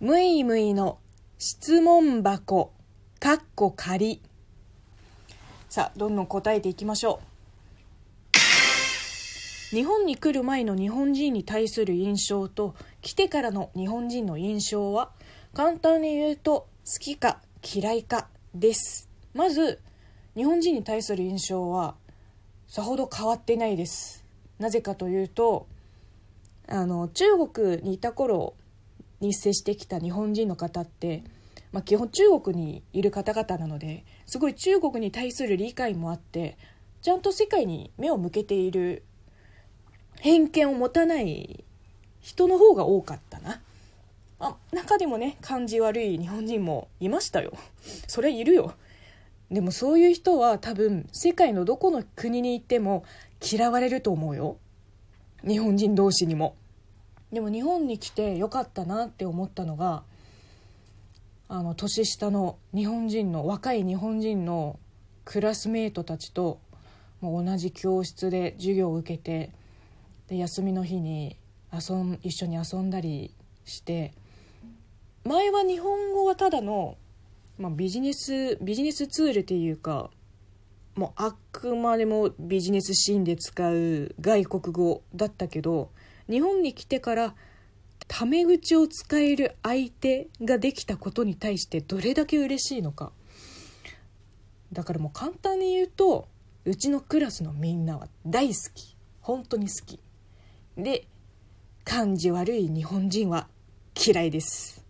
むいむいの質問箱かっこ仮。さあどんどん答えていきましょう。日本に来る前の日本人に対する印象と来てからの日本人の印象は簡単に言うと好きか嫌いかです。まず日本人に対する印象はさほど変わってないです。なぜかというとあの中国にいた頃に接してきた日本人の方って、まあ、基本中国にいる方々なのですごい中国に対する理解もあってちゃんと世界に目を向けている偏見を持たない人の方が多かったな。あ中でもね感じ悪い日本人もいましたよ。それいるよ。でもそういう人は多分世界のどこの国に行っても嫌われると思うよ。日本人同士にも。でも日本に来てよかったなって思ったのがあの年下の日本人の若い日本人のクラスメートたちともう同じ教室で授業を受けてで休みの日に遊ん一緒に遊んだりして前は日本語はただの、まあ、ビジネスビジネスツールっていうかもうあくまでもビジネスシーンで使う外国語だったけど日本に来てからタメ口を使える相手ができたことに対してどれだけ嬉しいのか。だからもう簡単に言うとうちのクラスのみんなは大好き。本当に好き。で感じ悪い日本人は嫌いです。